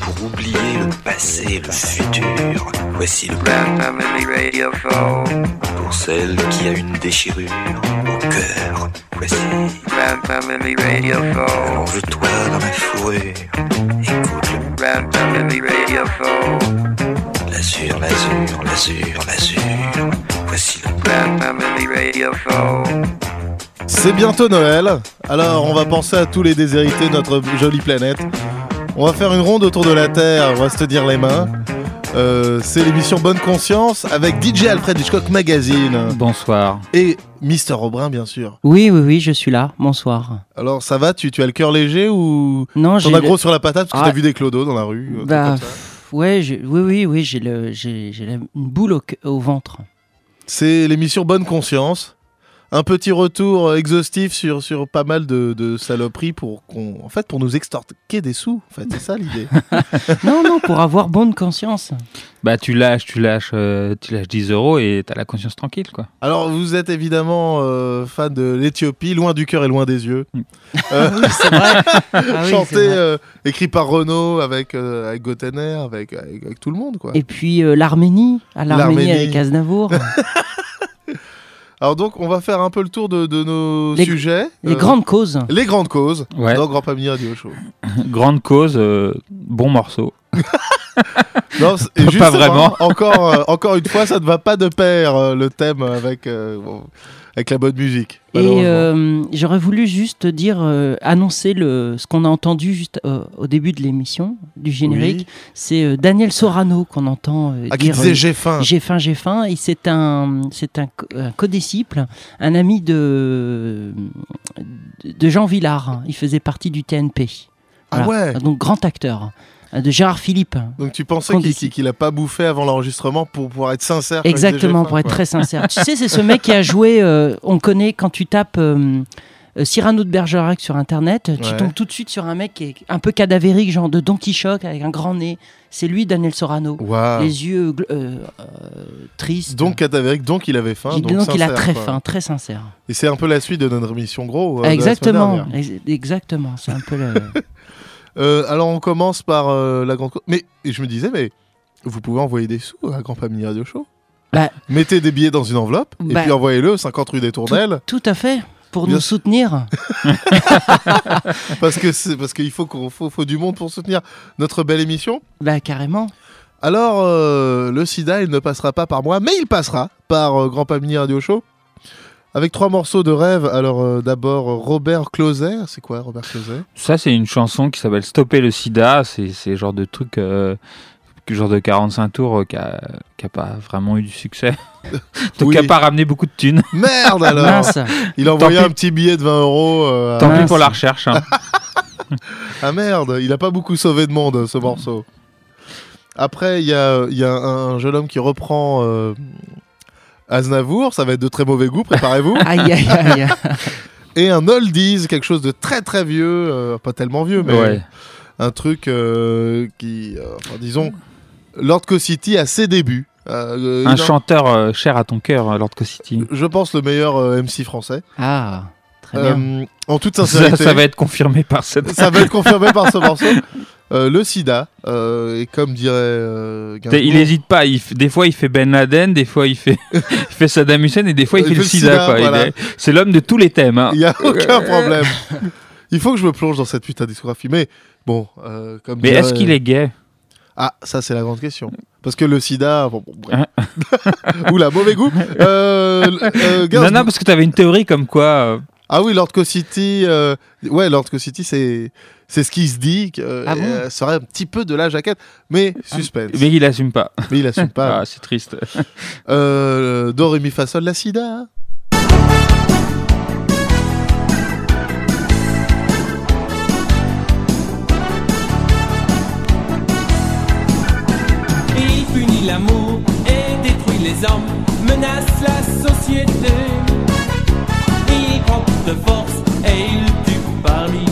Pour oublier le passé, le futur, voici le Grand Family Radio Pour celle qui a une déchirure au cœur, voici. Grand Family Radio Allonge-toi dans ma fourrure, écoute le Grand Family Radio L'azur, l'azur, l'azur, l'azur, voici le Grand Family Radio C'est bientôt Noël, alors on va penser à tous les déshérités de notre jolie planète. On va faire une ronde autour de la Terre, on va se tenir les mains. Euh, c'est l'émission Bonne Conscience avec DJ Alfred Hitchcock Magazine Bonsoir. et Mister Aubrin bien sûr. Oui, oui, oui, je suis là. Bonsoir. Alors ça va, tu, tu as le cœur léger ou Non, j'ai. t'en as le- gros sur la patate parce que Ah. t'as vu des clodos dans la rue Bah, ouais, oui, oui, oui, j'ai le, j'ai, j'ai la- une boule au, au ventre. C'est l'émission Bonne Conscience. Un petit retour euh, exhaustif sur, sur pas mal de, de saloperies pour qu'on, en fait, pour nous extorquer des sous. En fait, c'est ça l'idée. non, non, pour avoir bonne conscience. Bah tu lâches, tu lâches, euh, tu lâches 10 euros et t'as la conscience tranquille quoi. Alors, vous êtes évidemment euh, fan de l'Éthiopie, loin du cœur et loin des yeux. Mm. Euh, Oui, c'est vrai. Ah oui, chanté, vrai. euh, écrit par Renaud avec, euh, avec Gottener, avec, avec, avec tout le monde, quoi. Et puis euh, l'Arménie, à l'Arménie L'Arménie. avec Aznavour. Alors donc, on va faire un peu le tour de, de nos Les- sujets. Les Euh, grandes causes. les grandes causes Ouais. dans Grand Pamini Radio Show. Grande cause, euh, bon morceau. Non, Pas vraiment. Encore, euh, encore une fois, ça ne va pas de pair euh, le thème avec, euh, bon, avec la bonne musique. Et euh, j'aurais voulu juste dire, euh, annoncer le, ce qu'on a entendu juste euh, au début de l'émission, du générique. Oui. C'est Daniel Sorano qu'on entend Ah, qui dire. disait euh, j'ai faim. J'ai faim, j'ai faim. Et c'est un, c'est un, co- un codisciple, un ami de, de Jean Villard. Il faisait partie du TNP. Ah ouais. Donc grand acteur. De Gérard Philippe. Donc tu pensais qu'il décide. qu'il a pas bouffé avant l'enregistrement pour pouvoir être sincère. Exactement, pour être quoi. très sincère. tu sais, c'est ce mec qui a joué, euh, on connaît quand tu tapes euh, euh, Cyrano de Bergerac sur Internet, tu Ouais. tombes tout de suite sur un mec qui est un peu cadavérique, genre de Don Quichotte avec un grand nez. C'est lui, Daniel Sorano. Les yeux euh, euh, tristes. Donc cadavérique, donc il avait faim. Donc, il a très quoi. faim, très sincère. Et c'est un peu la suite de notre émission gros. euh, Exactement, exactement. C'est un peu le. Euh, alors on commence par euh, la grande. Mais je me disais, mais vous pouvez envoyer des sous à Grand Pamini Radio Show. Bah. Mettez des billets dans une enveloppe et Bah. puis envoyez-le 50 rue des Tournelles Tout à fait. Pour Bien nous soutenir. parce que c'est parce qu'il faut qu'on faut, faut du monde pour soutenir notre belle émission. Bah, carrément. Alors euh, le SIDA il ne passera pas par moi, mais il passera par Grand Pamini Radio Show. Avec trois morceaux de rêve. Alors euh, d'abord Robert Closet. C'est quoi Robert Closet Ça c'est une chanson qui s'appelle Stopper le sida, c'est le genre de truc, euh, genre de 45 tours euh, qui a, qui a pas vraiment eu du succès. Donc qui a pas ramené beaucoup de thunes. Merde alors Mince. Il a envoyé Tant un petit billet de 20 euros. euh, Tant pis pour la recherche. hein. Ah merde, il a pas beaucoup sauvé de monde ce morceau. Après, il y a, il y a un, un jeune homme qui reprend euh, Aznavour, ça va être de très mauvais goût, préparez-vous. Aïe, aïe, aïe. Et un oldies, quelque chose de très très vieux, euh, pas tellement vieux, mais Ouais. un truc euh, qui, euh, enfin, disons, Lord City à ses débuts. Euh, Un chanteur euh, cher à ton cœur, euh, Lord City. Je pense le meilleur euh, MC français. Ah, très bien. En toute Ça, sincérité. ça va être confirmé par cette. ça va être confirmé par ce morceau. Euh, le sida, euh, et comme dirait euh, Il hésite pas. Il f- des fois, il fait Ben Laden, des fois, il fait, il fait Saddam Hussein, et des fois, il, Il fait le fait le sida. sida, voilà. est- C'est l'homme de tous les thèmes. hein. Il n'y a aucun problème. Il faut que je me plonge dans cette putain de discographie. Mais bon, euh, comme Mais dirait- est-ce qu'il est gay? Ah, ça c'est la grande question. Parce que le sida... Bon, bon, bref. Oula, mauvais goût. Euh, euh, Non, non, parce que tu avais une théorie comme quoi. euh, Ah oui, Lord City... euh, Ouais, Lord City, c'est... C'est ce qui se dit, que euh, Ah bon euh, serait un petit peu de la jaquette, mais suspense. Mais il assume pas. Mais il assume pas. Ah, c'est triste. Euh, Do, Ré, Mi, Fa, Sol, La Sida. Il punit l'amour et détruit les hommes, menace la société. Il prend toute force et il tue par milliers.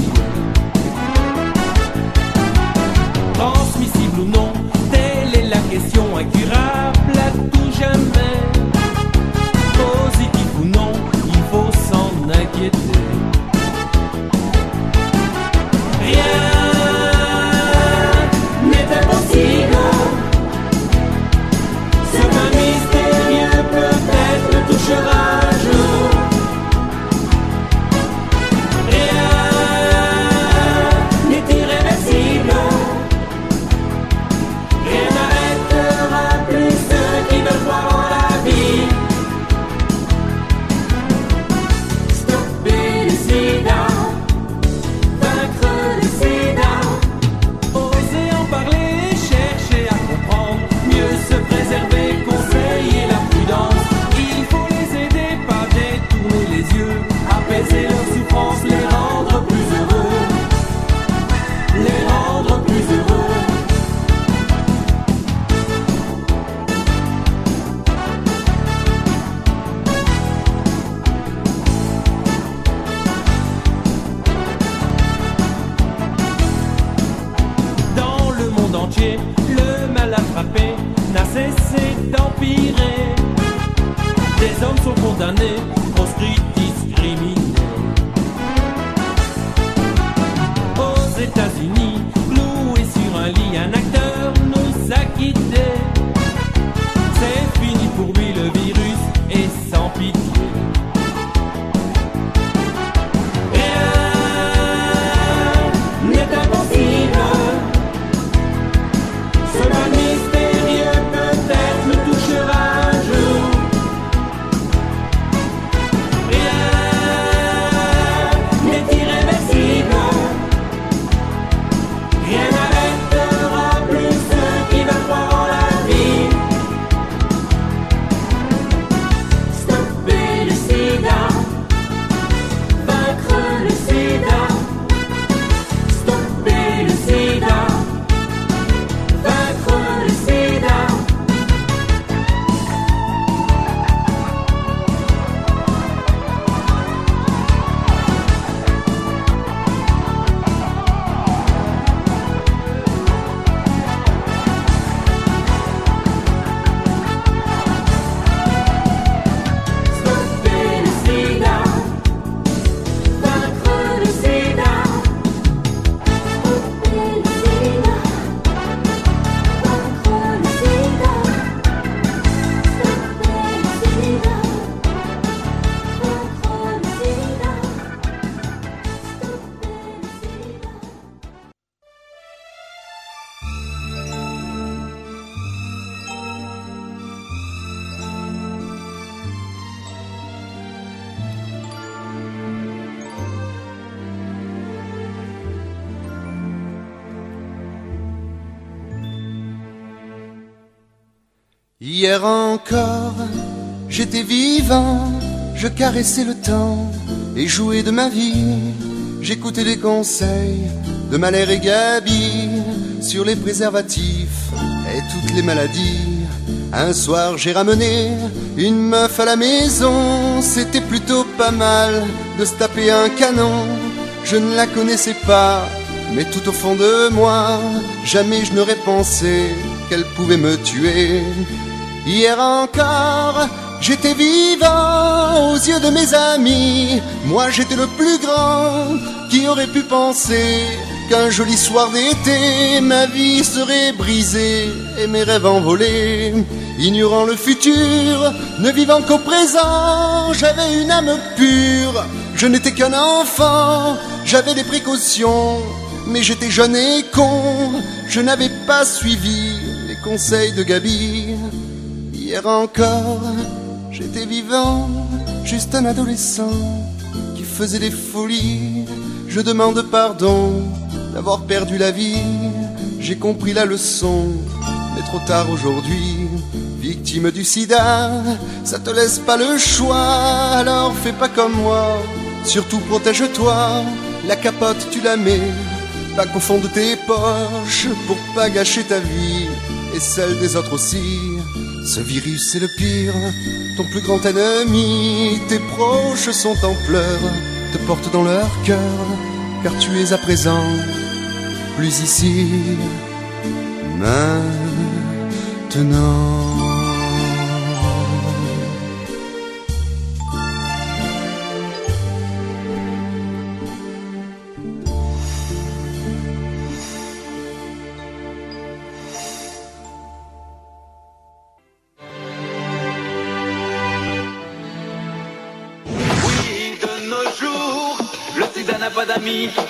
Hier encore, j'étais vivant, je caressais le temps et jouais de ma vie. J'écoutais les conseils de Malher et Gabi sur les préservatifs et toutes les maladies. Un soir, j'ai ramené une meuf à la maison. C'était plutôt pas mal de se taper un canon. Je ne la connaissais pas, mais tout au fond de moi, jamais je n'aurais pensé qu'elle pouvait me tuer. Hier encore, j'étais vivant aux yeux de mes amis. Moi, j'étais le plus grand qui aurait pu penser qu'un joli soir d'été, ma vie serait brisée et mes rêves envolés. Ignorant le futur, ne vivant qu'au présent, j'avais une âme pure. Je n'étais qu'un enfant, j'avais des précautions, mais j'étais jeune et con. Je n'avais pas suivi les conseils de Gabi. Hier encore, j'étais vivant, juste un adolescent qui faisait des folies. Je demande pardon d'avoir perdu la vie. J'ai compris la leçon, mais trop tard aujourd'hui. Victime du sida, ça te laisse pas le choix, alors fais pas comme moi. Surtout protège-toi, la capote tu la mets, pas qu'au fond de tes poches, pour pas gâcher ta vie et celle des autres aussi. Ce virus c'est le pire, ton plus grand ennemi, tes proches sont en pleurs, te portent dans leur cœur, car tu es à présent plus ici, maintenant.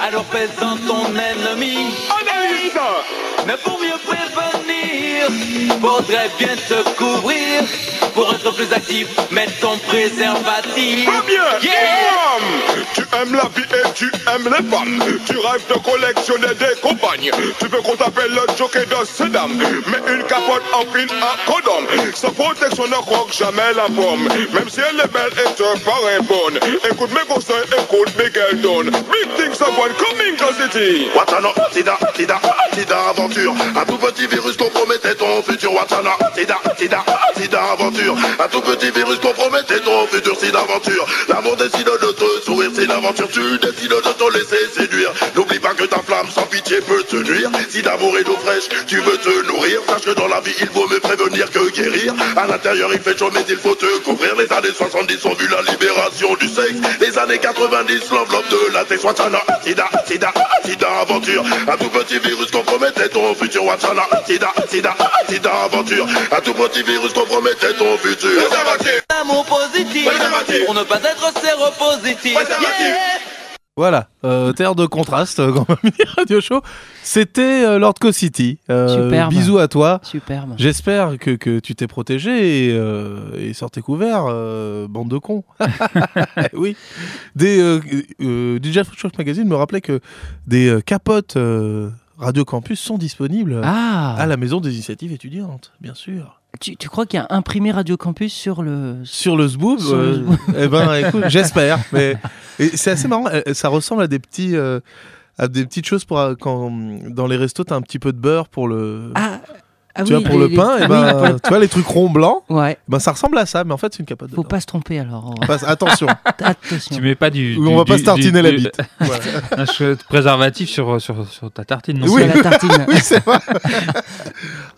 Alors dans ton ennemi. Analyse Mais pour mieux prévenir, faudrait bien te couvrir. Pour être plus actif, mets ton préservatif. Pas bien Yeah. Tu aimes la vie et tu aimes les femmes. Tu rêves de collectionner des compagnes. Tu veux qu'on t'appelle le jockey de Sedan Mais une capote en pin à condom Sa protection ne croque jamais la pomme Même si elle est belle et te paraît bonne. Écoute mes conseils, écoute Miguel Don Big things are one coming to city. Watana, sida, sida, sida aventure. Un tout petit virus compromettait ton futur. Watana, sida, sida, sida aventure Un tout petit virus compromettait ton futur sida aventure L'amour décide de te sourire, c'est l'aventure Tu décides de te laisser séduire N'oublie pas que ta flamme sans pitié peut te nuire Sida d'amour et d'eau fraîche. Tu veux te nourrir, sache que dans la vie il vaut mieux prévenir que guérir. À l'intérieur il fait chaud mais il faut te couvrir. Les années 70 ont vu la libération du sexe. Les années 90 l'enveloppe de la Watchana. Sida, sida, sida aventure. Un tout petit virus compromettait ton futur Watchana. Sida, sida, sida aventure. Un tout petit virus compromettait ton futur. Amour positif pour ne pas être séropositif. Yeah Voilà, euh, terre de contraste, euh, Grand Mamie Radio Show. C'était euh, Lord Co City. Euh, Superbe. Bisous à toi. Superbe. J'espère que, que tu t'es protégé et, euh, et sortez euh, bande de cons. oui. Des, euh, euh, DJ Show Magazine me rappelait que des euh, capotes euh, Radio Campus sont disponibles Ah, à la maison des initiatives étudiantes, bien sûr. Tu, tu crois qu'il y a imprimé Radio Campus sur le. Sur le Zboob, Sur le euh, eh ben, écoute, j'espère. Mais c'est assez marrant. euh, Ça ressemble à des petits, euh, à des petites choses pour quand dans les restos t'as un petit peu de beurre pour le. Ah, ah tu oui, vois pour les- le pain, les- et ah oui, ben, tu vois les trucs ronds blancs, Ouais, ben ça ressemble à ça, mais en fait c'est une capote de faut pas se tromper alors. Passe- Attention, Attention. Tu mets pas du. du- on va pas du- se tartiner du- la du- bite. Voilà. un chouette préservatif sur, sur, sur ta tartine. Non Oui. La tartine. oui, c'est vrai.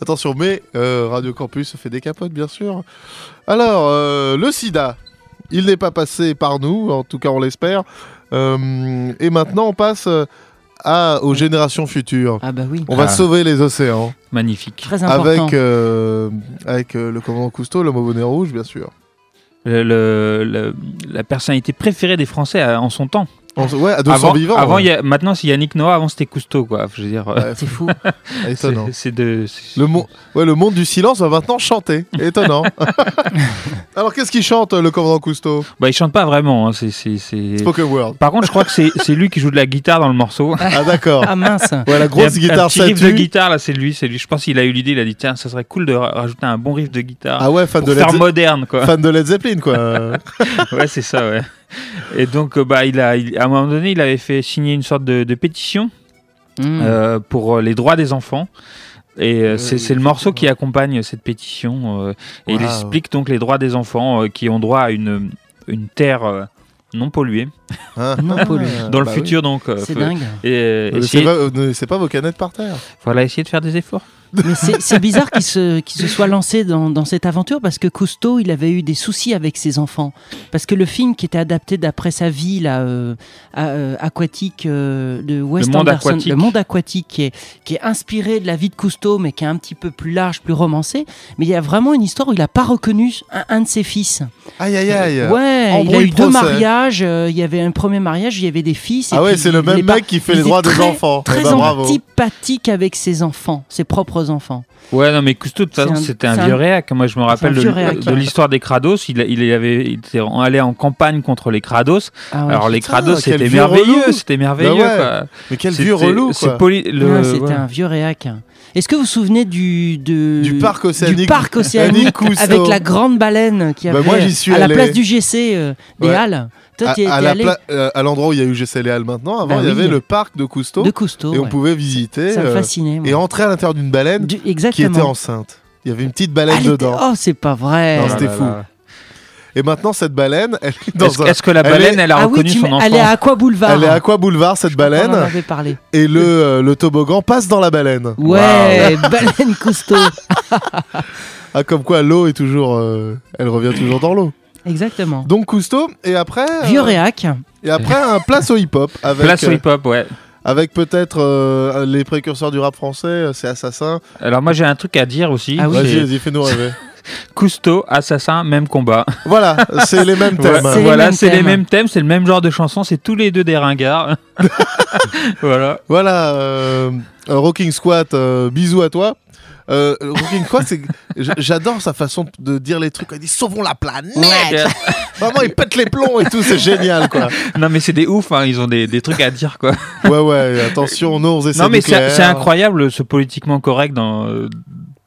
Attention, mais euh, Radio Campus fait des capotes, bien sûr. Alors, euh, le sida, il n'est pas passé par nous, en tout cas on l'espère. Euh, et maintenant, on passe euh, à, aux générations futures. Ah bah oui. On va Ah. sauver les océans Magnifique. Très important. avec, euh, avec euh, le commandant Cousteau, l'homme au bonnet rouge, bien sûr. Le- le- le- la personnalité préférée des Français euh, en son temps. Ouais, à 200 avant, vivants. avant ouais. y a- maintenant, c'est Yannick Noah. Avant, c'était Cousteau, quoi. Je veux dire, Ouais, C'est fou. étonnant. c'est- de. Le, mo- ouais, le monde du silence va maintenant chanter. Étonnant. Alors, qu'est-ce qu'il chante, le commandant Cousteau? Bah, il chante pas vraiment. hein, c'est- Spoken Word. Par contre, je crois que c'est c'est lui qui joue de la guitare dans le morceau. Ah, d'accord. Ah mince. Ouais, la a grosse un- guitare un petit riff de guitare là, c'est lui, c'est lui. Je pense qu'il a eu l'idée, il a dit tiens, ça serait cool de ra- rajouter un bon riff de guitare Ah ouais, fan pour de, Led faire Ze- moderne quoi. fan de Led Zeppelin, quoi. ouais, c'est ça, ouais. Et donc euh, bah il a, il- à un moment donné, il avait fait signer une sorte de, de pétition Hmm. euh, pour euh, les droits des enfants. Et euh, c'est le morceau qui accompagne cette pétition. euh, et il explique donc les droits des enfants euh, qui ont droit à une, une terre euh, non polluée Hein Non pollué. dans le bah oui. futur. Donc, euh, C'est dingue. Et, euh, Ne laissez essayer- pas, ne pas vos canettes par terre. voilà, essayer de faire des efforts. Mais c'est c'est bizarre qu'il se, qu'il se soit lancé dans, dans cette aventure parce que Cousteau, il avait eu des soucis avec ses enfants. Parce que le film qui était adapté d'après sa vie là, euh, à- euh, aquatique euh, de Wes Le monde Anderson, aquatique. le monde aquatique, qui est, qui est inspiré de la vie de Cousteau, mais qui est un petit peu plus large, plus romancé. Mais il y a vraiment une histoire où il n'a pas reconnu un, un de ses fils. Aïe, aïe, aïe. Ouais, il a Embrouille eu deux procès. mariages. euh, il y avait un premier mariage, il y avait des fils. et Ah ouais, c'est le même mec qui fait les droits des très- enfants. Eh Très ben, bravo. antipathique avec ses enfants, ses propres enfants. Ouais, non, mais Cousteau, de toute C'est façon, c'était un vieux réac. Moi, je me rappelle de, l'histoire des Krados. Il, il, avait, il était allé en campagne contre les Krados. Ah ouais. Alors, les quel c'était merveilleux. C'était merveilleux. Bah ouais. quoi. Mais quel vieux relou, c'est quoi. poli- le- Non, c'était ouais. un vieux réac. Est-ce que vous vous souvenez du, de- Du parc océanique- du parc océanique Annick Cousteau. avec la grande baleine qui Bah, avait moi, j'y suis à la place du GC euh, des Ouais. Halles Toi, es- à euh, à l'endroit où il y a eu GC Léal maintenant, avant, Bah il y oui. avait le parc de Cousteau. de Cousteau. et on pouvait visiter Ça me euh, fascinait. moi. et entrer à l'intérieur d'une baleine Du- qui était enceinte. Il y avait une petite baleine Elle était- dedans. Oh, c'est pas vrai. Non, c'était là fou. là. Et maintenant, cette baleine, elle est dans Est-ce un- est-ce que la elle baleine, est- elle a ah oui, reconnu tu son enfant elle est à Aqua Boulevard. elle est à Aqua Boulevard, cette On en baleine. avait parlé. Et le, euh, le toboggan passe dans la baleine. Ouais, baleine Cousteau. Ah, comme quoi l'eau est toujours. euh, elle revient toujours dans l'eau. Exactement. Donc Cousteau, et après. euh, Vieux réac. Et après, un place au hip-hop. Avec, Place au euh, hip-hop, ouais. avec peut-être euh, les précurseurs du rap français, euh, c'est Assassin. Alors, moi, j'ai un truc à dire aussi. Ah oui. Vas-y, C'est vas-y, fais-nous rêver. Cousteau, assassin, même combat. voilà, c'est les mêmes thèmes. Voilà, C'est les voilà, mêmes c'est les thèmes. mêmes thèmes, c'est le même genre de chanson, c'est tous les deux des ringards. voilà. Voilà, euh, euh, Rocking Squat, euh, bisous à toi. Euh, Rocking Squat, j'adore sa façon de dire les trucs. Il dit sauvons la planète. Vraiment, il pète les plombs et tout, c'est génial, quoi. non mais c'est des ouf, hein, ils ont des, des trucs à dire quoi. Ouais, ouais, attention, non, aux essais non mais c'est incroyable ce politiquement correct dans, euh,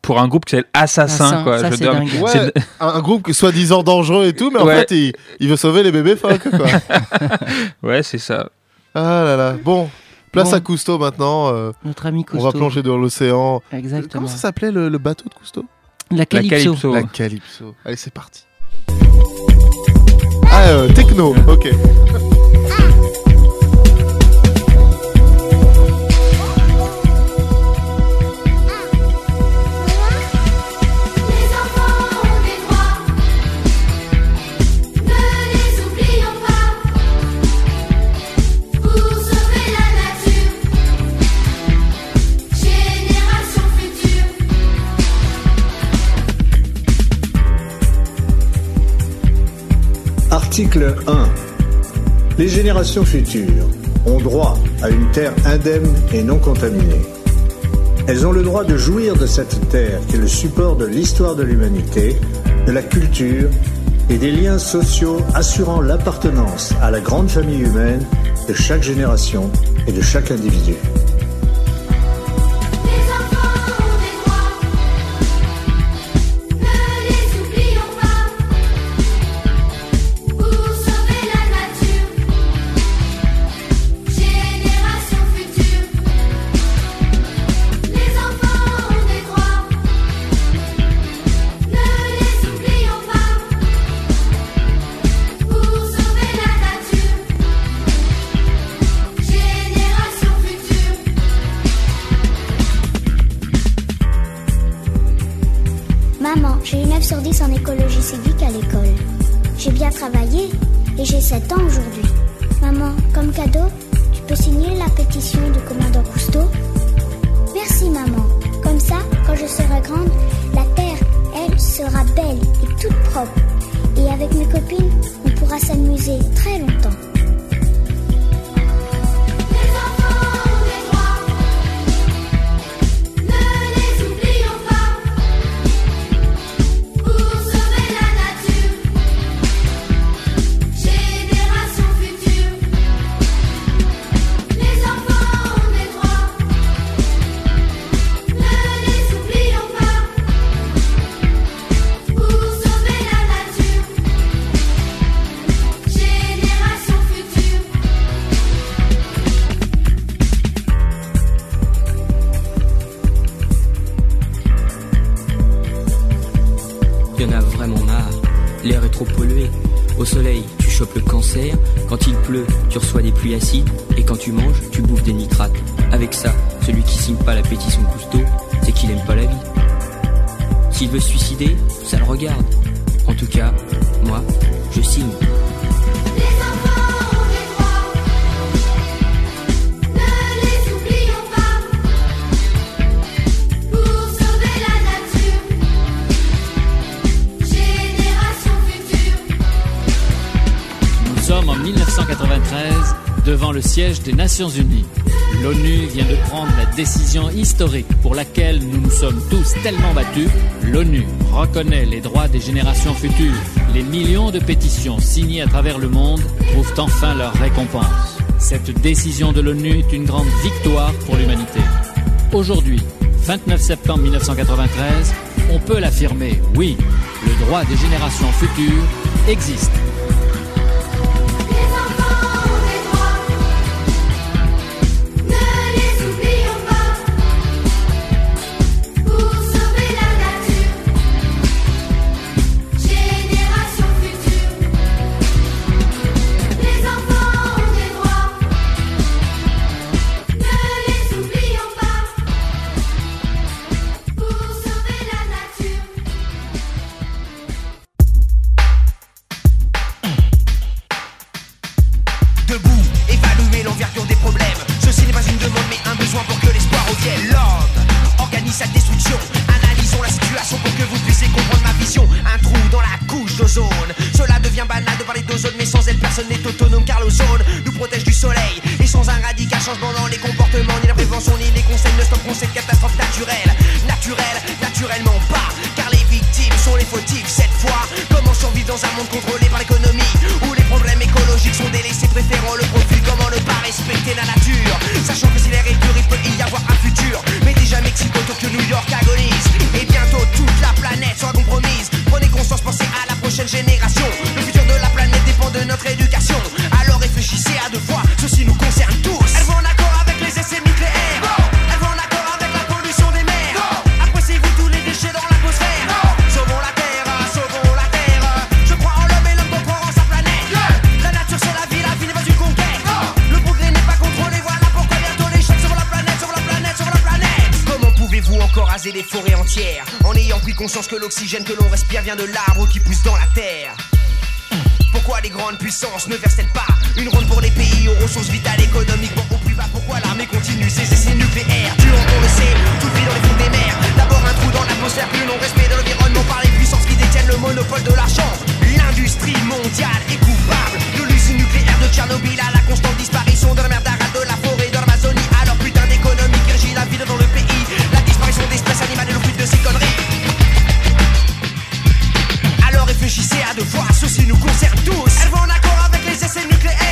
pour un groupe qui s'appelle Assassin Assassin, quoi. ça, Je veux c'est dire, dingue. Ouais, c'est- un, un groupe soi-disant dangereux et tout, mais en fait, il, il veut sauver les bébés phoques, quoi. Ouais c'est ça. Ah là là. Bon, place Bon. à Cousteau maintenant. euh, Notre ami on Cousteau. va plonger dans l'océan. Exactement. Comment ça s'appelait le, le bateau de Cousteau? La. Calypso. La Calypso. Allez, c'est parti. Ah, euh, techno, ok. Article 1. Les générations futures ont droit à une terre indemne et non contaminée. Elles ont le droit de jouir de cette terre qui est le support de l'histoire de l'humanité, de la culture et des liens sociaux assurant l'appartenance à la grande famille humaine de chaque génération et de chaque individu. Écologie civique à l'école. J'ai bien travaillé et j'ai 7 ans aujourd'hui. Maman, comme cadeau, tu peux signer la pétition du commandant Cousteau Merci maman. Comme ça, quand je serai grande, la Terre, elle, sera belle et toute propre. Et avec mes copines, on pourra s'amuser très longtemps. Nations Unies. L'ONU vient de prendre la décision historique pour laquelle nous nous sommes tous tellement battus. L'ONU reconnaît les droits des générations futures. Les millions de pétitions signées à travers le monde trouvent enfin leur récompense. Cette décision de l'ONU est une grande victoire pour l'humanité. Aujourd'hui, 29 septembre 1993, on peut l'affirmer, oui, le droit des générations futures existe. raser des forêts entières, en ayant pris conscience que l'oxygène que l'on respire vient de l'arbre qui pousse dans la terre. Pourquoi les grandes puissances ne versent-elles pas une ronde pour les pays aux ressources vitales économiques au plus bas? Pourquoi l'armée continue ses essais nucléaires? Tuant, on le sait, toute vie dans les fonds des mers. D'abord un trou dans l'atmosphère, puis le non-respect de l'environnement par les puissances qui détiennent le monopole de l'argent. L'industrie mondiale est coupable de l'usine nucléaire de Tchernobyl à la constante disparition de la mer de la race animale et de ces conneries. Alors réfléchissez à deux fois, ceci nous concerne tous. Elle va en accord avec les essais nucléaires.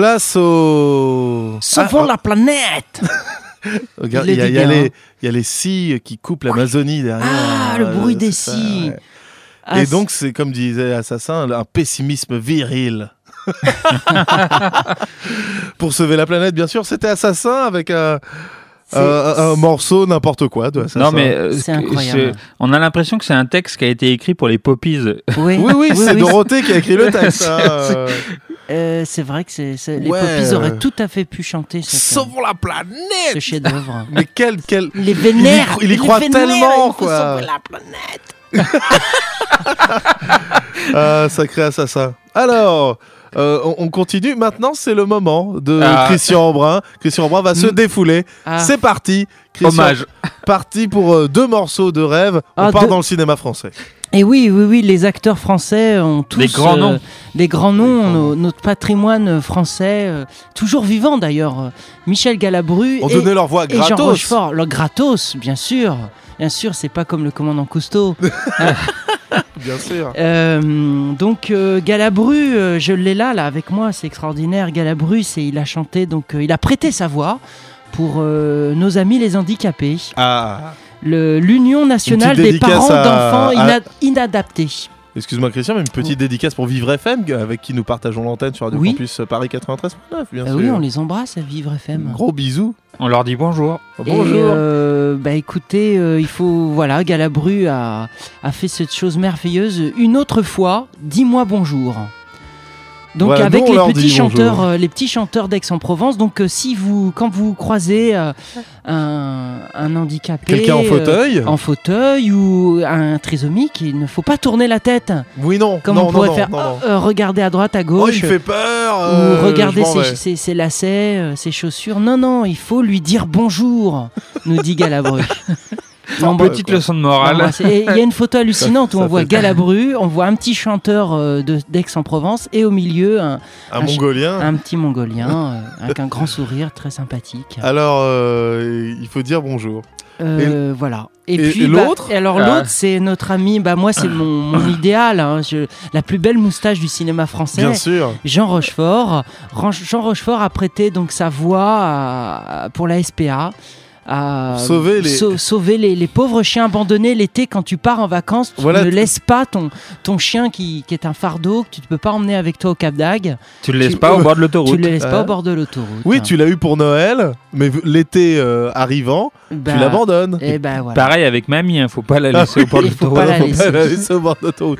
Place au. Sauvons Ah, la planète Regarde, Il y, y hein. y a les scies qui coupent l'Amazonie derrière. Ah, le Euh, bruit des ça, scies. ouais. Ah, Et donc, c'est comme disait Assassin, un pessimisme viril. Pour sauver la planète, bien sûr, c'était Assassin avec un, un- un morceau n'importe quoi de Assassin. Non, mais euh, C'est que- incroyable. on a l'impression que c'est un texte qui a été écrit pour les poppies. Oui, Oui, oui, c'est Dorothée qui a écrit le texte. hein, C'est- euh. Euh, c'est vrai que c'est, c'est- les Ouais, Poppies euh, auraient tout à fait pu chanter Sauvons la planète ce chef-d'œuvre. Mais quel, quel... Les Il y, vénères il y croit vénères, tellement, il faut quoi. sauver la planète. Ah, sacré assassin. Alors, euh, on, on continue. Maintenant, c'est le moment de Ah. Christian Embrun. Christian Embrun va se Mm. défouler. Ah. C'est parti. Christian, Hommage. Parti pour euh, deux morceaux de rêve. On Ah, part dans le cinéma français. Et oui, oui, oui, les acteurs français ont tous Des grands noms. des grands noms, nos- notre patrimoine français, euh, toujours vivant d'ailleurs. Euh, Michel Galabru On et, donnait leur voix et Jean gratos. Rochefort, leur gratos, bien sûr. Bien sûr, c'est pas comme le commandant Cousteau. Bien sûr. Euh, donc euh, Galabru, euh, je l'ai là, là avec moi, c'est extraordinaire. Galabru, c'est il a chanté, donc il a prêté sa voix pour nos amis les handicapés. Ah. L'Union nationale des parents à- d'enfants ina- inadaptés. Excuse-moi Christian, mais une petite dédicace pour Vivre FM avec qui nous partageons l'antenne sur Radio Oui. Campus Paris 93.9 bien Euh, sûr. oui, on les embrasse à Vivre FM. Gros bisous. On leur dit bonjour. Et, euh, bah écoutez, euh, il faut voilà, Galabru a, a fait cette chose merveilleuse. Une autre fois, dis-moi bonjour. Donc Voilà, avec les petits chanteurs, euh, les petits chanteurs d'Aix-en-Provence. Donc euh, si vous, quand vous croisez euh, un, un handicapé, Quelqu'un en fauteuil en fauteuil ou un trisomique, il ne faut pas tourner la tête. Oui, non. Comme non, on pourrait non, faire, non, oh, regarder à droite, à Oh, gauche. il fait peur. ou regarder ses, ses- ses lacets, ses chaussures. Non, non, il faut lui dire bonjour, nous dit Galabru. Petite leçon de morale. et Il y a une photo hallucinante où Ça on voit Galabru, on voit un petit chanteur euh, d'Aix-en-Provence et au milieu un, Un mongolien. un petit mongolien euh, avec un grand sourire très sympathique. Alors, euh, il faut dire bonjour. Euh, voilà. Et, et- puis et bah, l'autre et Alors Ah. l'autre, c'est notre ami. Bah moi, c'est mon, mon idéal. hein, je- la plus belle moustache du cinéma français. Bien sûr. Jean Rochefort. Jean Rochefort a prêté donc sa voix à- pour la SPA. À Sauver les- sau- sauver les, les pauvres chiens abandonnés l'été quand tu pars en vacances. Tu Voilà, ne laisses pas ton, ton chien qui, qui est un fardeau que tu ne peux pas emmener avec toi au Cap d'Agde. Tu le laisses Tu- pas au bord de Tu l'autoroute. ne le laisses pas au bord de l'autoroute. Oui, tu l'as eu pour Noël, mais l'été euh, arrivant, Bah, tu l'abandonnes. Et ben voilà. Pareil avec mamie, hein, faut pas la Ah laisser au bord de Il faut l'autoroute. pas la Faut pas la laisser au bord de l'autoroute.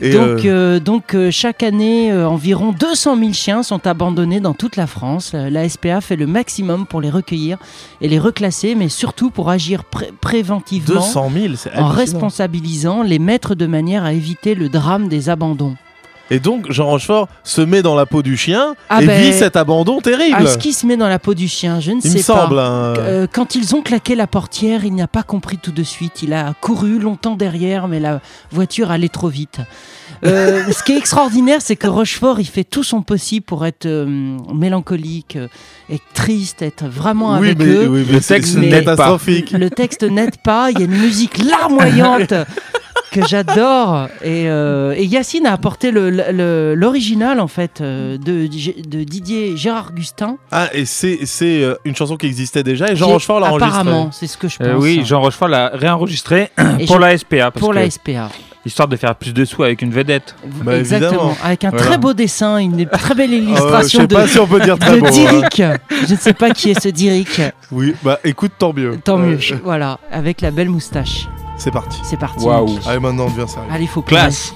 Et, donc, euh, euh, donc euh, chaque année, environ 200 000 chiens sont abandonnés dans toute la France. La SPA fait le maximum pour les recueillir et les reclasser, mais surtout pour agir pré- préventivement 200 000, c'est en responsabilisant les maîtres de manière à éviter le drame des abandons. Et donc, Jean Rochefort se met dans la peau du chien Ah et ben, vit cet abandon terrible. Est-ce qu'il se met dans la peau du chien? Je ne Il sais me semble. pas. hein. Euh, quand ils ont claqué la portière, il n'a pas compris tout de suite. Il a couru longtemps derrière, mais la voiture allait trop vite. Euh, ce qui est extraordinaire, c'est que Rochefort, il fait tout son possible pour être euh, mélancolique, être triste, être vraiment oui, avec mais, eux. oui, mais Le c'est- texte c'est n'aide pas. Le texte n'aide pas. Il y a une musique larmoyante que j'adore. Et, euh, et Yacine a apporté l'original en fait euh, de, de Didier Gérard Gustin. Ah, et c'est c'est, euh, une chanson qui existait déjà et Jean Rochefort l'a enregistrée. Apparemment, c'est ce que je pense. Euh, oui, Jean Rochefort l'a réenregistré Et pour je- la SPA. Parce pour que, la SPA. Histoire de faire plus de sous avec une vedette. Bah, Exactement. évidemment. Avec un Voilà. très beau dessin, une très belle Euh, je illustration de, si on peut dire très de beau. hein. Dirick. Je ne sais pas qui est ce Dirick. Oui, bah écoute, tant mieux. Tant mieux. Voilà, avec la belle moustache. C'est parti. C'est parti. Waouh. Allez, maintenant on devient sérieux. Allez, faut Classe.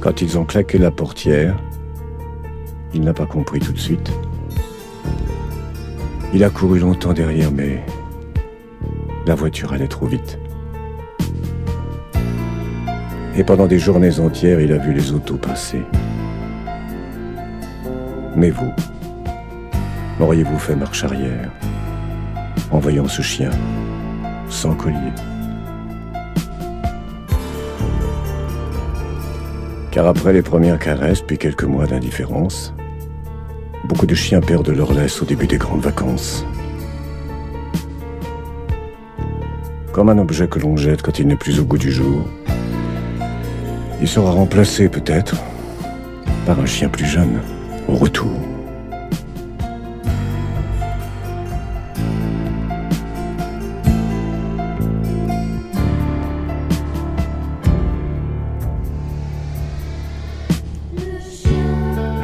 Quand ils ont claqué la portière, il n'a pas compris tout de suite. Il a couru longtemps derrière, mais La voiture allait trop vite. Et pendant des journées entières, il a vu les autos passer. Mais vous, auriez-vous fait marche arrière en voyant ce chien sans collier? Car après les premières caresses, puis quelques mois d'indifférence, beaucoup de chiens perdent leur laisse au début des grandes vacances. Comme un objet que l'on jette quand il n'est plus au goût du jour, il sera remplacé peut-être par un chien plus jeune au retour.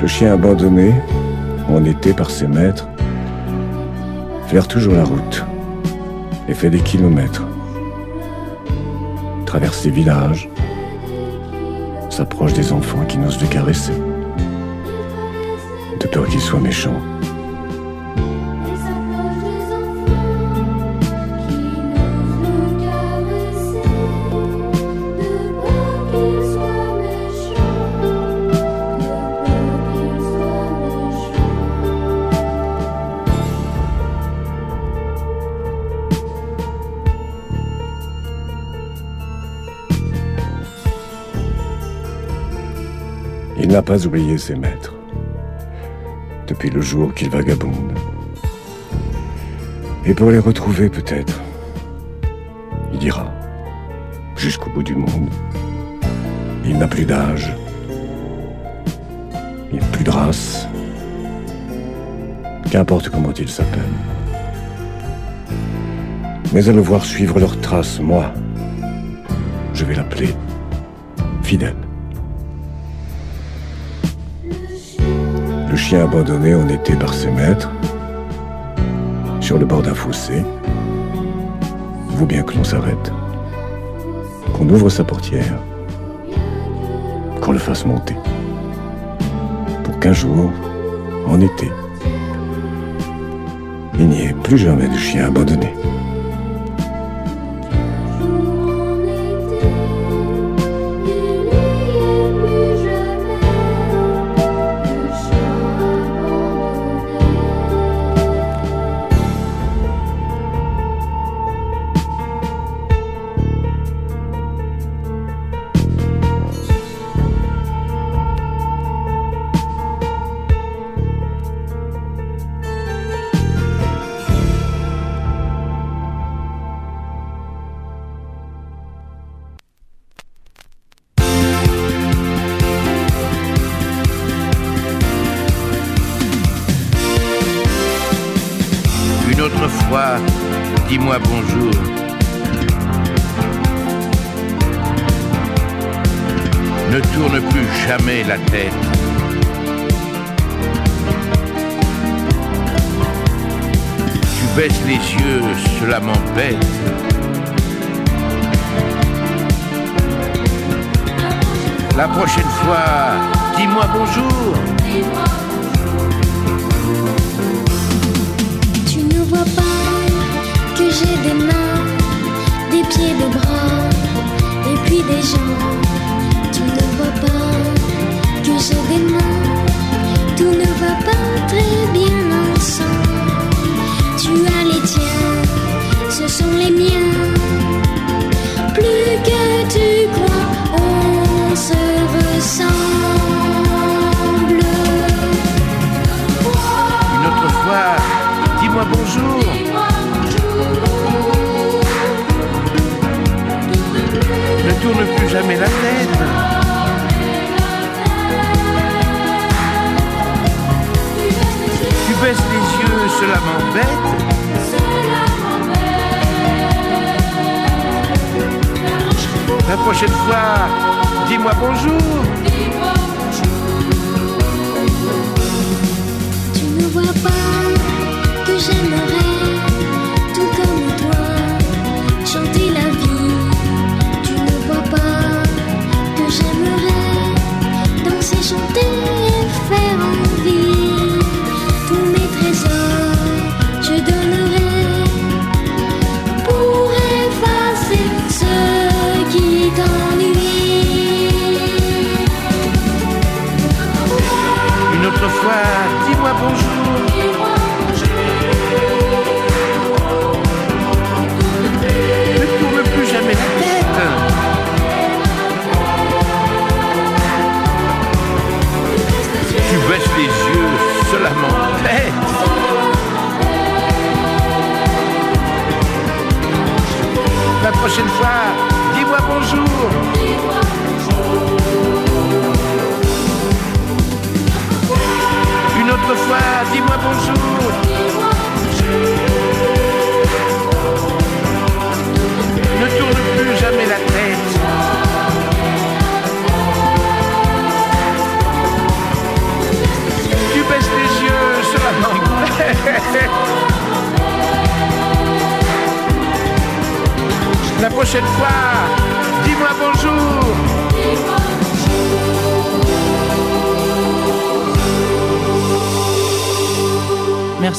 Le chien abandonné, en été par ses maîtres, flaire toujours la route et fait des kilomètres. Traverse les villages, s'approche des enfants qui n'osent le caresser, de peur qu'il soit méchant. Pas oublié ses maîtres depuis le jour qu'il vagabonde. Et pour les retrouver peut-être, il ira jusqu'au bout du monde. Il n'a plus d'âge, il n'a plus de race, qu'importe comment il s'appelle. Mais à le voir suivre leurs traces, moi, je vais l'appeler fidèle. Le chien abandonné en été par ses maîtres, sur le bord d'un fossé, vaut bien que l'on s'arrête, qu'on ouvre sa portière, qu'on le fasse monter, pour qu'un jour, en été, il n'y ait plus jamais de chien abandonné.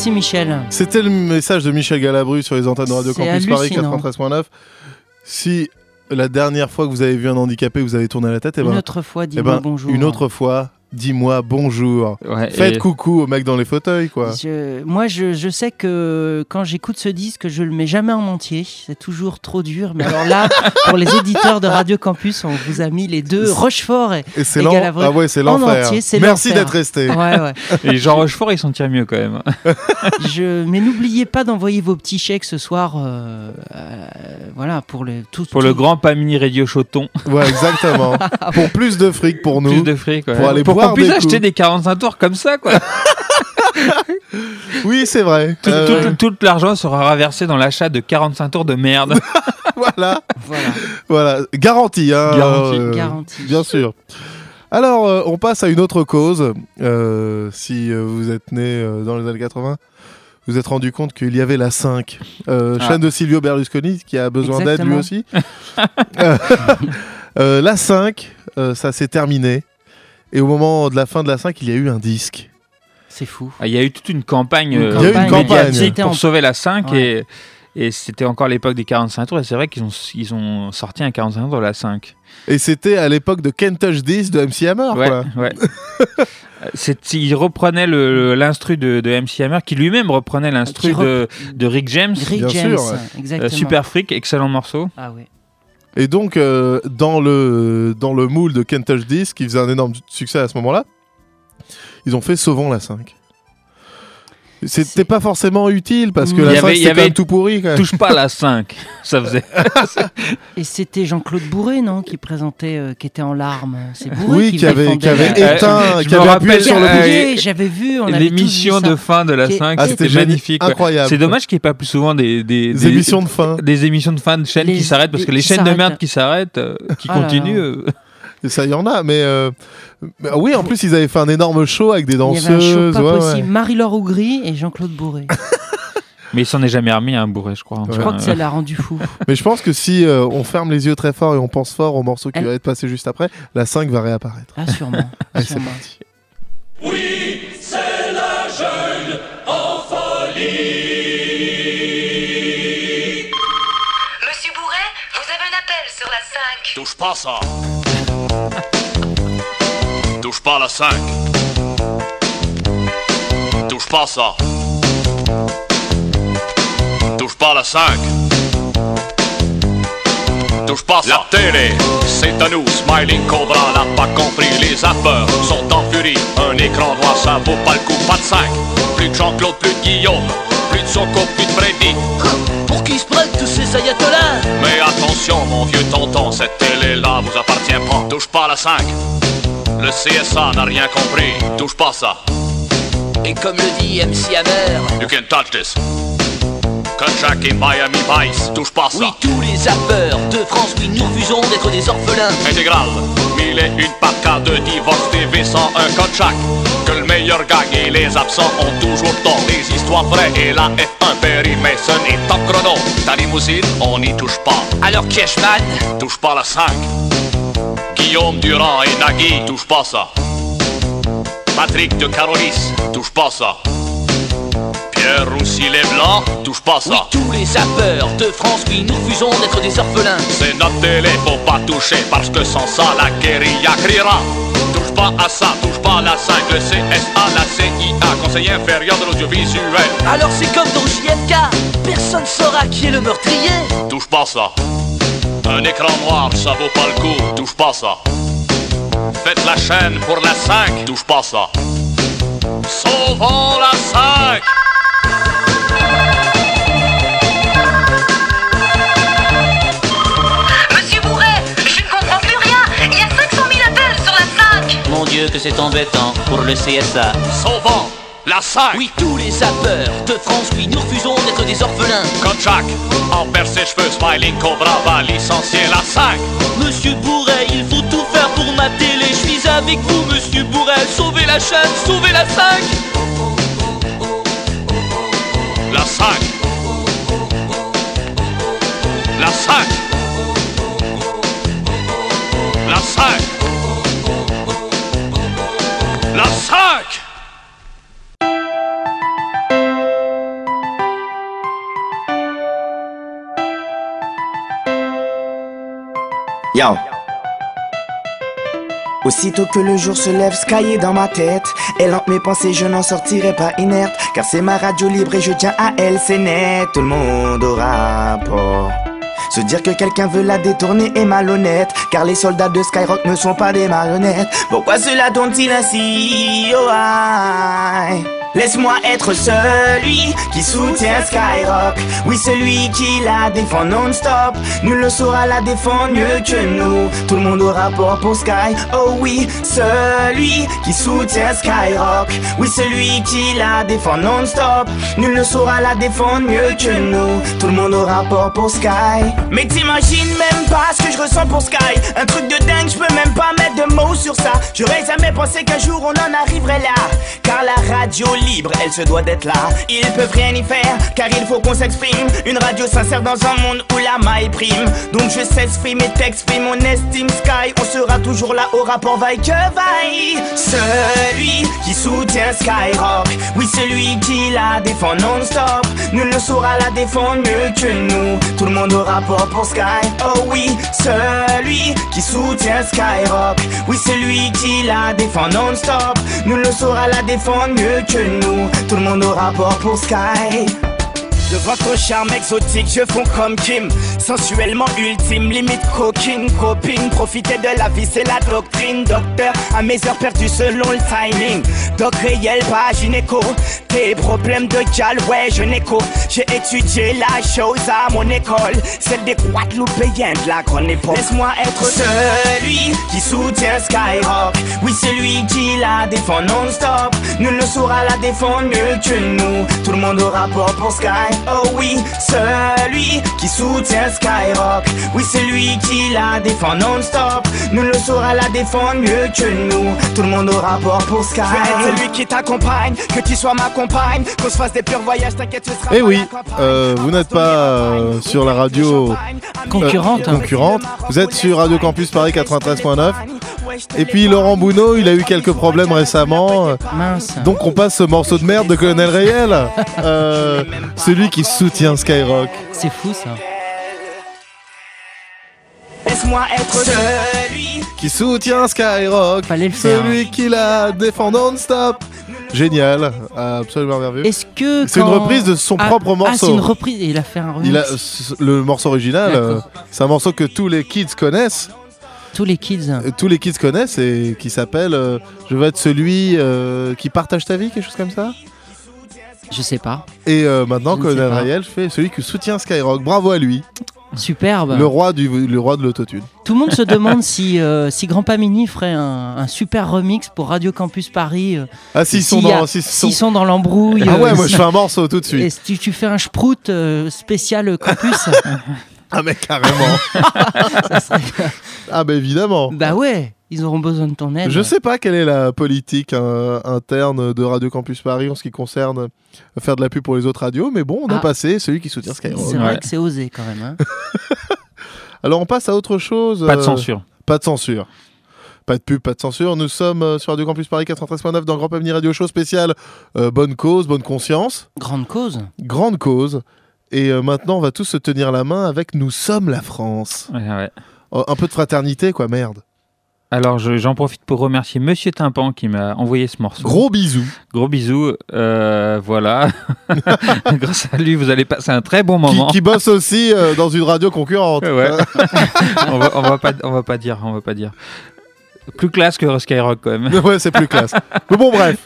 Merci Michel. C'était le message de Michel Galabru sur les antennes de Radio Campus Paris hallucinant. 93.9. Si la dernière fois que vous avez vu un handicapé, vous avez tourné la tête, eh ben, Une autre fois, eh dis-moi ben, bonjour. Une autre fois, dis-moi bonjour. Ouais, Faites et- coucou au mec dans les fauteuils, quoi. Je- moi, je, je sais que quand j'écoute ce disque, je le mets jamais en entier. C'est toujours trop dur. Mais alors là, pour les éditeurs de Radio Campus, on vous a mis les deux, Rochefort et, Et c'est et ah ouais, c'est en l'enfer. entier, c'est Merci d'être resté. Ouais, ouais. Et Jean Rochefort, il s'en tire mieux quand même. Je... Mais n'oubliez pas d'envoyer vos petits chèques ce soir. euh, euh, voilà, pour le tout. Pour le grand Pamini Radio Choton. Ouais, exactement. pour plus de fric pour nous. Plus de fric, ouais. Pour aller Pour qu'on puisse des acheter des 45 tours comme ça, quoi. Oui, c'est vrai. Tout, Euh, tout- tout l'argent sera reversé dans l'achat de 45 tours de merde. voilà. Voilà. Voilà, garantie. Hein, Garantie. euh, Garantie. Bien sûr. Alors, euh, on passe à une autre cause. Euh, si euh, vous êtes né euh, dans les années 80, vous vous êtes rendu compte qu'il y avait la 5, euh, Ah. chaîne de Silvio Berlusconi, qui a besoin d'aide lui aussi. Euh, la 5, euh, ça s'est terminé. Et au moment de la fin de la 5, il y a eu un disque. C'est fou. Ah, Il y a eu toute une campagne, Une euh, Il y a eu une campagne. médiatique pour En- sauver la 5 Ouais. et, et c'était encore l'époque des 45 tours et c'est vrai qu'ils ont, ils ont sorti un 45 tours de la 5. Et c'était à l'époque de Can't Touch This de MC Hammer. Ouais, quoi. ouais. C'est- il reprenait l'instru de, de MC Hammer qui lui-même reprenait l'instru de, de Rick James. Rick Bien James, sûr, ouais. exactement. Euh, Super Freak, excellent morceau. Ah ouais. Et donc, euh, dans, le, dans le moule de Can't Touch This, qui faisait un énorme succès à ce moment-là, ils ont fait Sauvons la 5. C'était pas forcément utile parce que y la avait- 5 il y c'était quand avait- même tout pourri. Quand même. Touche pas la 5, ça faisait. Et c'était Jean-Claude Bourré, non, qui présentait, euh, qui était en larmes. C'est Bourré Oui, qui, qui avait, qui avait éteint, Euh, je qui avait appuyé sur le euh, bouton. Oui, j'avais vu, on avait L'émission de fin de la Qui est- 5, Ah, c'était magnifique. incroyable. C'est dommage qu'il n'y ait pas plus souvent des, des, Des émissions de fin. des émissions de fin de chaînes Les- qui s'arrêtent parce que les- chaînes de merde qui s'arrêtent, euh, qui là continuent. Ça, il y en a. Mais, euh, mais oui, en plus, ils avaient fait un énorme show avec des Il y danseuses. avait un show pas ouais, ouais. possible. Marie-Laure Ougry et Jean-Claude Bourré. Mais il s'en est jamais remis, un bourré, je crois. Je Enfin, crois que ça l'a rendu fou. Mais je pense que si euh, on ferme les yeux très fort et on pense fort au morceau qui Elle- va être passé juste après, la 5 va réapparaître. Ah, sûrement. Allez, c'est sûrement. parti. Oui, c'est la jeune en folie. Monsieur Bourret, vous avez un appel sur la 5. Touche pas ça. Touche pas la 5. Touche pas ça. Touche pas la 5. Touche pas ça. La télé, c'est à nous. Smiling Cobra n'a pas compris. Les zappeurs sont en furie. Un écran noir, ça vaut pas le coup. Pas de 5. Plus de Jean-Claude, plus de Guillaume. Plus de Soko, plus de Freddy. Ayatollahs Mais attention, mon vieux tonton, cette télé-là vous appartient pas. Touche pas à la 5. Le CSA n'a rien compris. Touche pas ça. Et comme le dit MC Hammer, You can touch this. Jack et Miami Vice. Touche pas ça. oui, tous les zappeurs de France, oui, nous refusons d'être des orphelins. Intégral. Mille et une par cas de divorce TV sans un chaque. Que le meilleur gagne et les absents ont toujours tort. Les histoires vraies et la F1 Perry Mason et top chrono. Ta limousine, on n'y touche pas. Alors Cashman, Touche pas la 5. Guillaume Durand et Nagui, touche pas ça. Patrick de Carolis, touche pas ça. Pierre Roussy les Blancs, touche pas oui, ça. tous les zappeurs de France, oui, nous refusons d'être des orphelins. C'est notre télé, faut pas toucher parce que sans ça la guérilla criera. Touche pas à ça, touche pas à la 5, le CSA, la CIA, Conseil inférieur de l'audiovisuel. Alors c'est comme dans JFK, personne saura qui est le meurtrier. Touche pas ça. Un écran noir, ça vaut pas le coup, touche pas ça. Faites la chaîne pour la 5, touche pas ça. Sauvons la 5 c'est embêtant pour le CSA. Sauvant, la 5 Oui, tous les zappeurs de France, oui, nous refusons d'être des orphelins. Jack, en perd ses cheveux, Smiling Cobra va licencier la 5 Monsieur Bourret, il faut tout faire pour ma télé. Je suis avec vous, monsieur Bourret. Sauvez la chaîne, sauvez la 5. Yo. Aussitôt que le jour se lève, Sky est dans ma tête. Elle hante mes pensées, je n'en sortirai pas inerte. Car c'est ma radio libre et je tiens à elle, c'est net. Tout le monde au rapport. Se dire que quelqu'un veut la détourner est malhonnête. Car les soldats de Skyrock ne sont pas des marionnettes. Pourquoi cela tourne-t-il ainsi? Oh. Laisse-moi être celui qui soutient Skyrock. Oui, celui qui la défend non-stop. Nul ne saura la défendre mieux que nous. Tout le monde au rapport pour Sky. Oh oui, celui qui soutient Skyrock. Oui, celui qui la défend non-stop. Nul ne saura la défendre mieux que nous. Tout le monde au rapport pour Sky. Mais t'imagines même pas ce que je ressens pour Sky. Un truc de dingue, je peux même pas mettre de mots sur ça. J'aurais jamais pensé qu'un jour on en arriverait là. Car la radio libre, elle se doit d'être là. Ils peuvent rien y faire, car il faut qu'on s'exprime. Une radio sincère dans un monde où la maille prime. Donc je s'exprime et t'exprime mon estime Sky. On sera toujours là au rapport vaille que vaille. Celui qui soutient Skyrock, oui, celui qui la défend non-stop. Nul ne saura la défendre mieux que nous. Tout le monde au rapport pour Sky. Oh oui, celui qui soutient Skyrock, oui, celui qui la défend non-stop. Nul ne saura la défendre mieux que nous. Tout le monde au rapport pour Sky. De votre charme exotique, je fonds comme Kim. Sensuellement ultime, limite coquine, copine. Profiter de la vie, c'est la doctrine. Docteur, à mes heures perdues selon le timing. Doc réel, pas gynéco. Tes problèmes de gal, ouais, je n'écho. J'ai étudié la chose à mon école. Celle des Guadeloupéens de la grande époque. Laisse-moi être celui qui soutient Skyrock. Oui, celui qui la défend non-stop. Nul ne saura la défendre mieux que nous. Tout le monde au rapport pour Sky. Oh oui, celui qui soutient Skyrock. Oui, celui qui la défend non-stop. Nul ne saura la défendre mieux que nous. Tout le monde au rapport pour Sky. Être celui qui t'accompagne, que tu sois ma compagne, qu'on se fasse des purs voyages, t'inquiète, ce sera Eh oui, euh, vous n'êtes pas euh, sur la radio euh, Concurrente. concurrente. Vous êtes sur Radio Campus Paris 93.9. Et puis Laurent Bounot, il a eu quelques problèmes récemment. euh, Mince. Donc on passe ce morceau de merde de Colonel Rayel. Euh, celui qui soutient Skyrock. C'est fou ça. Laisse-moi être celui Qui soutient Skyrock. Fallait le faire. Celui qui la défend non-stop. Génial, absolument merveilleux. Est-ce que C'est une reprise de son Ah, propre Ah, c'est morceau. une reprise. Et il a fait un remix. Il a, c- le morceau original, euh, c'est un morceau que tous les kids connaissent. Tous les kids. Euh, Tous les kids connaissent et qui s'appelle euh, Je veux être celui euh, qui partage ta vie, quelque chose comme ça? Je sais pas. Et euh, maintenant, pas. Rayel fait celui qui soutient Skyrock. Bravo à lui, Superbe. le roi du le roi de l'autotune. Tout le monde se demande si, euh, si Grand Pamini ferait un, un super remix pour Radio Campus Paris. euh, Ah, s'ils sont s'il y a- dans- sont- sont dans l'embrouille. Ah ouais, euh, moi si- je fais un morceau tout de suite. Et si tu, tu fais un sprout spécial campus Ah mais carrément. Ah bah évidemment. Bah ouais, ils auront besoin de ton aide. Je sais pas quelle est la politique euh, interne de Radio Campus Paris en ce qui concerne faire de la pub pour les autres radios, mais bon, on a Ah. passé celui qui soutient Skyrock. C'est vrai que c'est osé quand même. hein. Alors on passe à autre chose. Pas de euh, censure. Pas de censure. Pas de pub, pas de censure. Nous sommes euh, sur Radio Campus Paris 93.9 dans Grand Pamini Radio Show spécial euh, Bonne cause, bonne conscience. Grande cause. Grande cause. Et euh, maintenant, on va tous se tenir la main avec Nous sommes la France. Ouais, ouais. Un peu de fraternité, quoi, merde. Alors je- j'en profite pour remercier Monsieur Timpan qui m'a envoyé ce morceau. Gros bisous. Gros bisous. euh, voilà. Grâce à lui, vous allez passer un très bon Qui, moment. qui bosse aussi euh, dans une radio concurrente. Ouais. on, va, on va pas, on va pas dire, on va pas dire. Plus classe que Skyrock quand même. ouais, c'est plus classe. Mais bon, bref.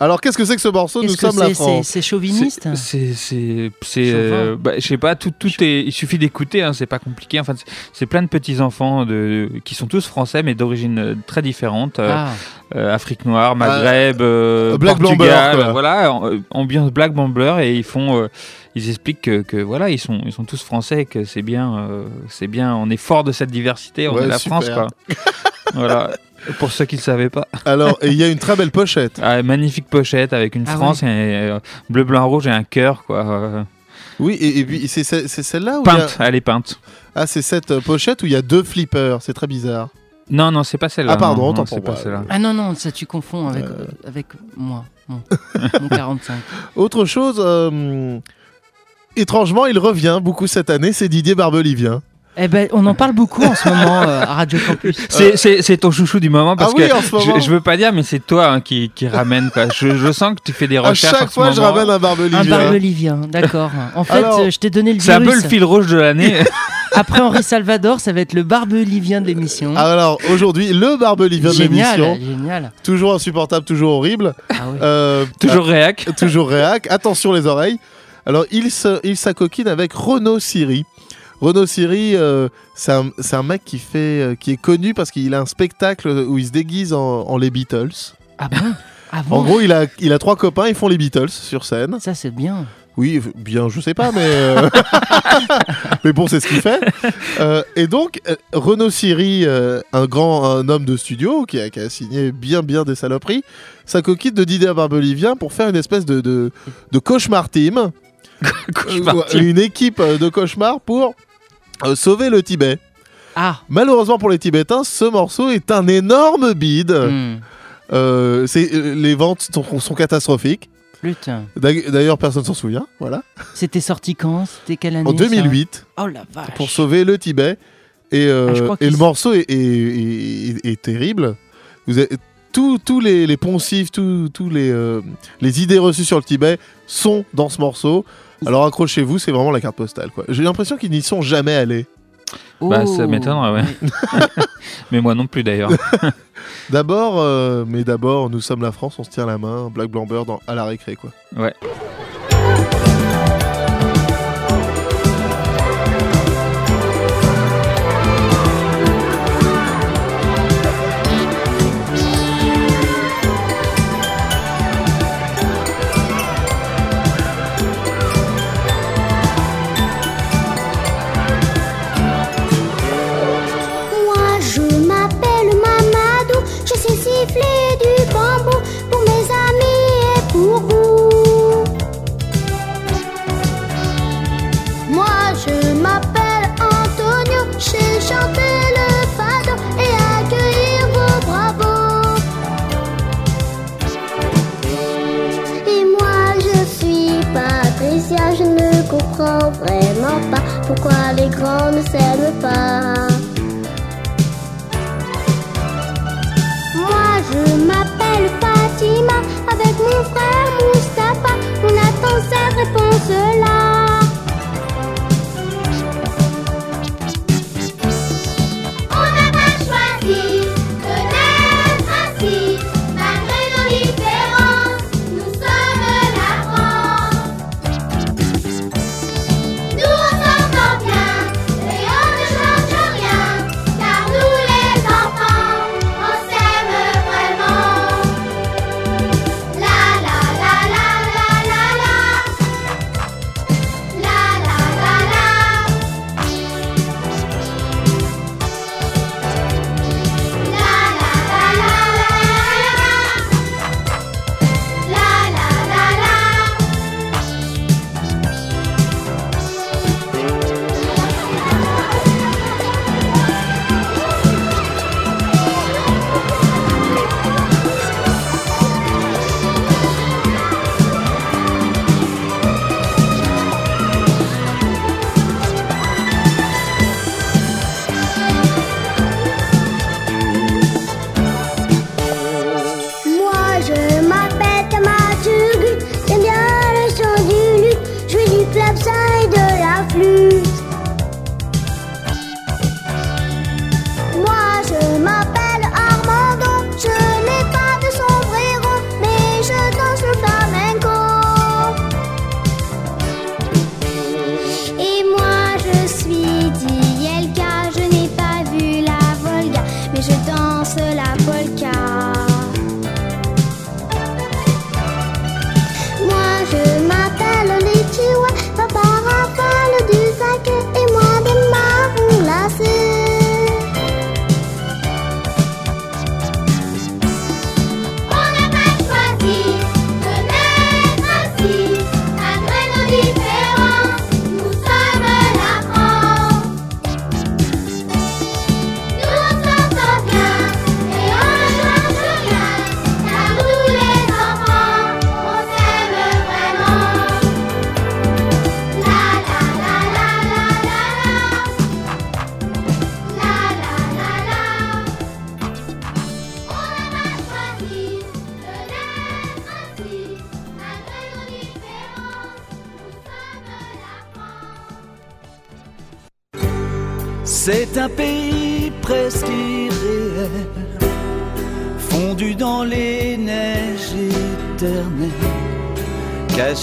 Alors qu'est-ce que c'est que ce morceau Nous sommes la France. c'est chauviniste C'est, c'est, euh, bah, je sais pas, tout, tout est, il suffit d'écouter, hein, c'est pas compliqué. Enfin, c'est- c'est plein de petits enfants de, qui sont tous français, mais d'origine euh, très différente. euh, Ah. euh, Afrique noire, Maghreb, euh, Black Portugal, voilà, ambiance Black Blamber, et ils font, euh, ils expliquent que, que voilà, ils sont, ils sont tous français, et que c'est bien, euh, c'est bien, on est fort de cette diversité, on Ouais, est la super. France, quoi. voilà. Pour ceux qui ne le savaient pas. Alors, il y a une très belle pochette. Ah, magnifique pochette avec une Ah France, et, euh, bleu, blanc, rouge et un cœur, quoi. Oui, et, et puis c'est celle-là où il y a- Peinte, elle est peinte. Ah, c'est cette euh, pochette où il y a deux flippers. C'est très bizarre. Non, non, c'est pas celle-là. Ah, pardon, non, non, pour pas moi. celle-là. Ah non, non, ça tu confonds avec, euh, avec moi, mon, mon 45. Autre chose, euh, étrangement, il revient beaucoup cette année. C'est Didier Barbelivien. Eh ben, on en parle beaucoup en ce moment euh, à Radio Campus. C'est, ton chouchou du moment parce Ah oui, que en ce moment. Je, je veux pas dire, mais c'est toi hein, qui, qui ramène. Quoi. Je, je sens que tu fais des À recherches. chaque en ce fois, je ramène un Barbelivien. Un barbelivien, d'accord. En fait, Alors, euh, je t'ai donné le C'est un virus. peu le fil rouge de l'année. Après Henri Salvador, ça va être le barbelivien de l'émission. Ah, Alors aujourd'hui, le Barbelivien de Génial, l'émission. génial. Toujours insupportable, toujours horrible. Ah Euh, Toujours ah, réac. Toujours réac. Attention les oreilles. Alors il se, il s'acoquine avec Renaud Siri. Renaud Siri, euh, c'est un, mec qui fait, euh, qui est connu parce qu'il a un spectacle où il se déguise en, en les Beatles. Ah Ah bon En gros, il a, il a trois copains, ils font les Beatles sur scène. Ça, c'est bien. Oui, bien, je sais pas, mais euh, mais bon, c'est ce qu'il fait. Euh, et donc, euh, Renaud Siri, un grand un homme de studio qui a, qui a signé bien bien des saloperies, s'acoquine de Didier Barbelivien pour faire une espèce de de, de cauchemar team, Cauchemar team. une équipe de cauchemar pour sauver le Tibet. Ah. Malheureusement pour les Tibétains, ce morceau est un énorme bide. Hmm. Euh, c'est- euh, les ventes sont, sont catastrophiques. D'ailleurs, personne s'en souvient. Voilà. C'était sorti quand? C'était quelle année En 2008. ça Oh la vache. pour sauver le Tibet. Et, euh, Ah, et le morceau est, est- est- est terrible. Vous avez, tous, tous les, les poncifs, tous, tous les, euh, les idées reçues sur le Tibet sont dans ce morceau. Alors accrochez-vous, c'est vraiment la carte postale. quoi. J'ai l'impression qu'ils n'y sont jamais allés. Bah, ça m'étonnerait, ouais. mais moi non plus d'ailleurs. D'abord, euh, mais d'abord, nous sommes la France, on se tient la main, Black Blamber dans, à la récré. quoi. Ouais.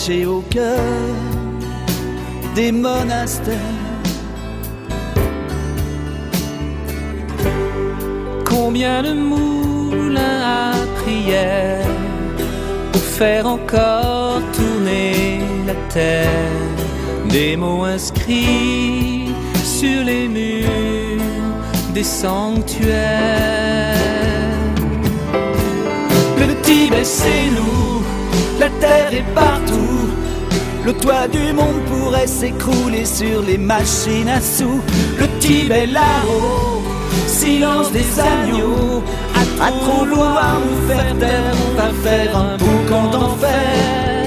Caché au cœur des monastères. Combien de moulins à prière pour faire encore tourner la terre, des mots inscrits sur les murs des sanctuaires. Le Tibet, c'est nous, la terre est partout. Le toit du monde pourrait s'écrouler sur les machines à sous. Le Tibet là-haut, silence des agneaux. À trop vouloir nous faire taire, on va faire un boucan d'enfer.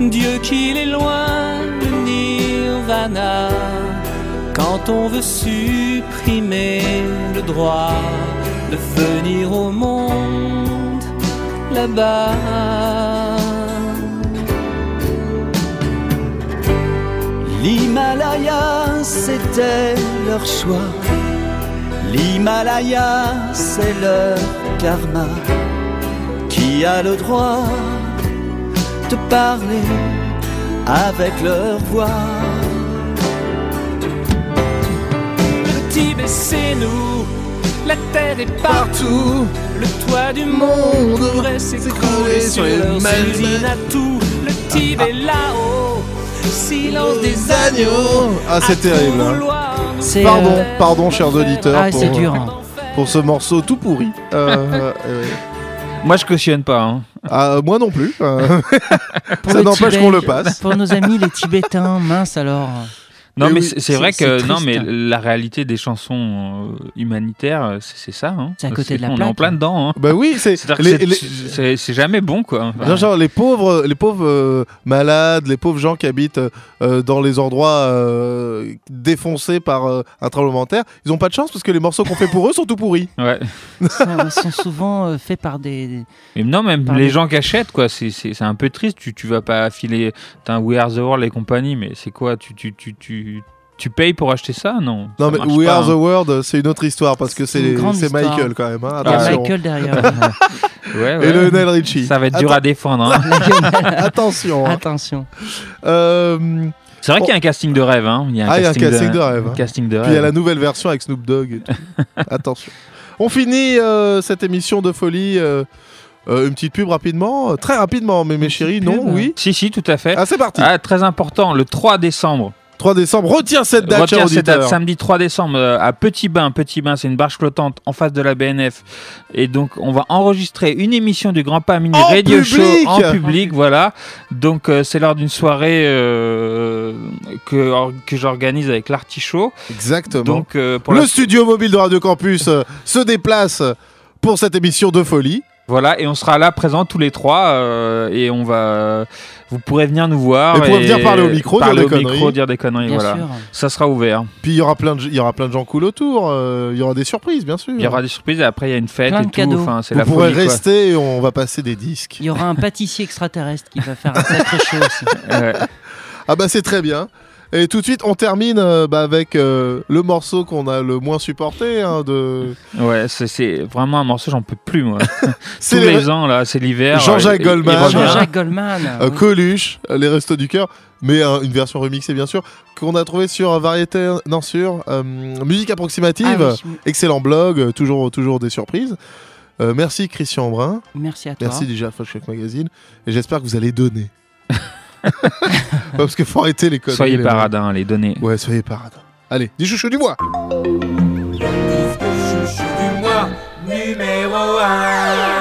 Dieu qu'il est loin de Nirvana quand on veut supprimer le droit de venir au monde L'Himalaya, c'était leur choix. L'Himalaya, c'est leur karma. Qui a le droit de parler avec leur voix? Le Tibet, c'est nous. La terre est partout. Le toit du monde devrait s'écrouler sur les usines à tout. Le Tibet là-haut. Silence des agneaux. Ah, c'est terrible. hein. C'est, Pardon, euh, pardon, chers auditeurs. Ah, pour, c'est dur, hein. Pour ce morceau tout pourri. Euh, euh, Moi, je cautionne pas. hein. ah, moi non plus. euh. Pour Ça le n'empêche Tibet, qu'on le passe. Pour nos amis les Tibétains, mince alors. Non, Mais c'est vrai que non, mais la réalité des chansons euh, humanitaires, euh, c'est ça. Hein. C'est à côté de la On est en plein dedans. Hein. Bah oui, c'est c'est- les- c'est c'est jamais bon, quoi. Enfin, Non, genre les pauvres, les pauvres euh, malades, les pauvres gens qui habitent euh, dans les endroits euh, défoncés par euh, un tremblement de terre, ils ont pas de chance parce que les morceaux qu'on fait pour eux sont tout pourris. Ouais. sont, sont souvent euh, faits par des. Mais non, même Par les des- gens qui achètent, quoi, c'est- c'est c'est un peu triste. Tu, tu vas pas filer un We Are the World et compagnie, mais c'est quoi? Tu, tu, tu, tu, tu payes pour acheter ça Non? Non ça mais We pas, Are the hein. World, c'est une autre histoire parce que c'est. Michael quand même. hein, Il y a attention. Michael derrière. Ouais, Et. Lionel Richie. Ça va être dur Atten- à défendre. hein. Attention. hein. Attention. Euh, C'est vrai qu'il y a un casting de rêve. Hein. Il y a un Ah, il y a un casting, casting de rêve. hein. casting de Puis il y a la nouvelle version avec Snoop Dogg. et tout. Attention. On finit euh, cette émission de folie. euh, euh, une petite pub rapidement, très rapidement, mais mes chéris, non, Pub. oui. Si, si, tout à fait. Ah, c'est parti. Ah, très important, le 3 décembre. 3 décembre, retiens cette date, Retiens cette date, samedi 3 décembre euh, à Petit Bain. Petit Bain, c'est une barge flottante en face de la BNF. Et donc, on va enregistrer une émission du Grand Pas Mini En Radio Show en public. Voilà. Donc, euh, c'est lors d'une soirée euh, que, or- que j'organise avec l'Artichaut. Exactement. Donc, euh, pour Le la- studio mobile de Radio Campus se déplace pour cette émission de folie. Voilà, et on sera là présents tous les trois euh, et on va. Vous pourrez venir nous voir. Et vous pourrez venir parler au micro, dire parler des au micro, conneries. dire des conneries. Bien voilà. sûr. Ça sera ouvert. Puis il y aura plein de, il y aura plein de gens cool autour. euh, il y aura des surprises, bien sûr. Il y aura des surprises et après il y a une fête Plein et de tout. cadeaux. Enfin, c'est Vous la pourrez folie, quoi. rester et on va passer des disques. Il y aura un pâtissier extraterrestre qui va faire un sacré show aussi. Ouais. Ah bah c'est très bien. Et tout de suite, on termine euh, bah, avec euh, le morceau qu'on a le moins supporté hein, de Ouais, c'est- vraiment un morceau, j'en peux plus moi. Tous les- les ans là, c'est l'hiver. Jean-Jacques euh, il Goldman. Jean-Jacques Goldman. euh, oui. Coluche, les Restos du Cœur, mais euh, une version remixée bien sûr, qu'on a trouvé sur euh, Variété, non sur euh, Musique Approximative, Ah oui. excellent blog, toujours, toujours des surprises. Euh, merci Christian Brun, Merci à toi. merci déjà Flashback Magazine, et j'espère que vous allez donner. Parce qu'il faut arrêter les conneries. Soyez les paradins, les données. Ouais, soyez paradins. Allez, dis chouchou du mois Chouchou du mois numéro 1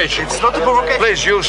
provocation. It's not a provocation. Please, you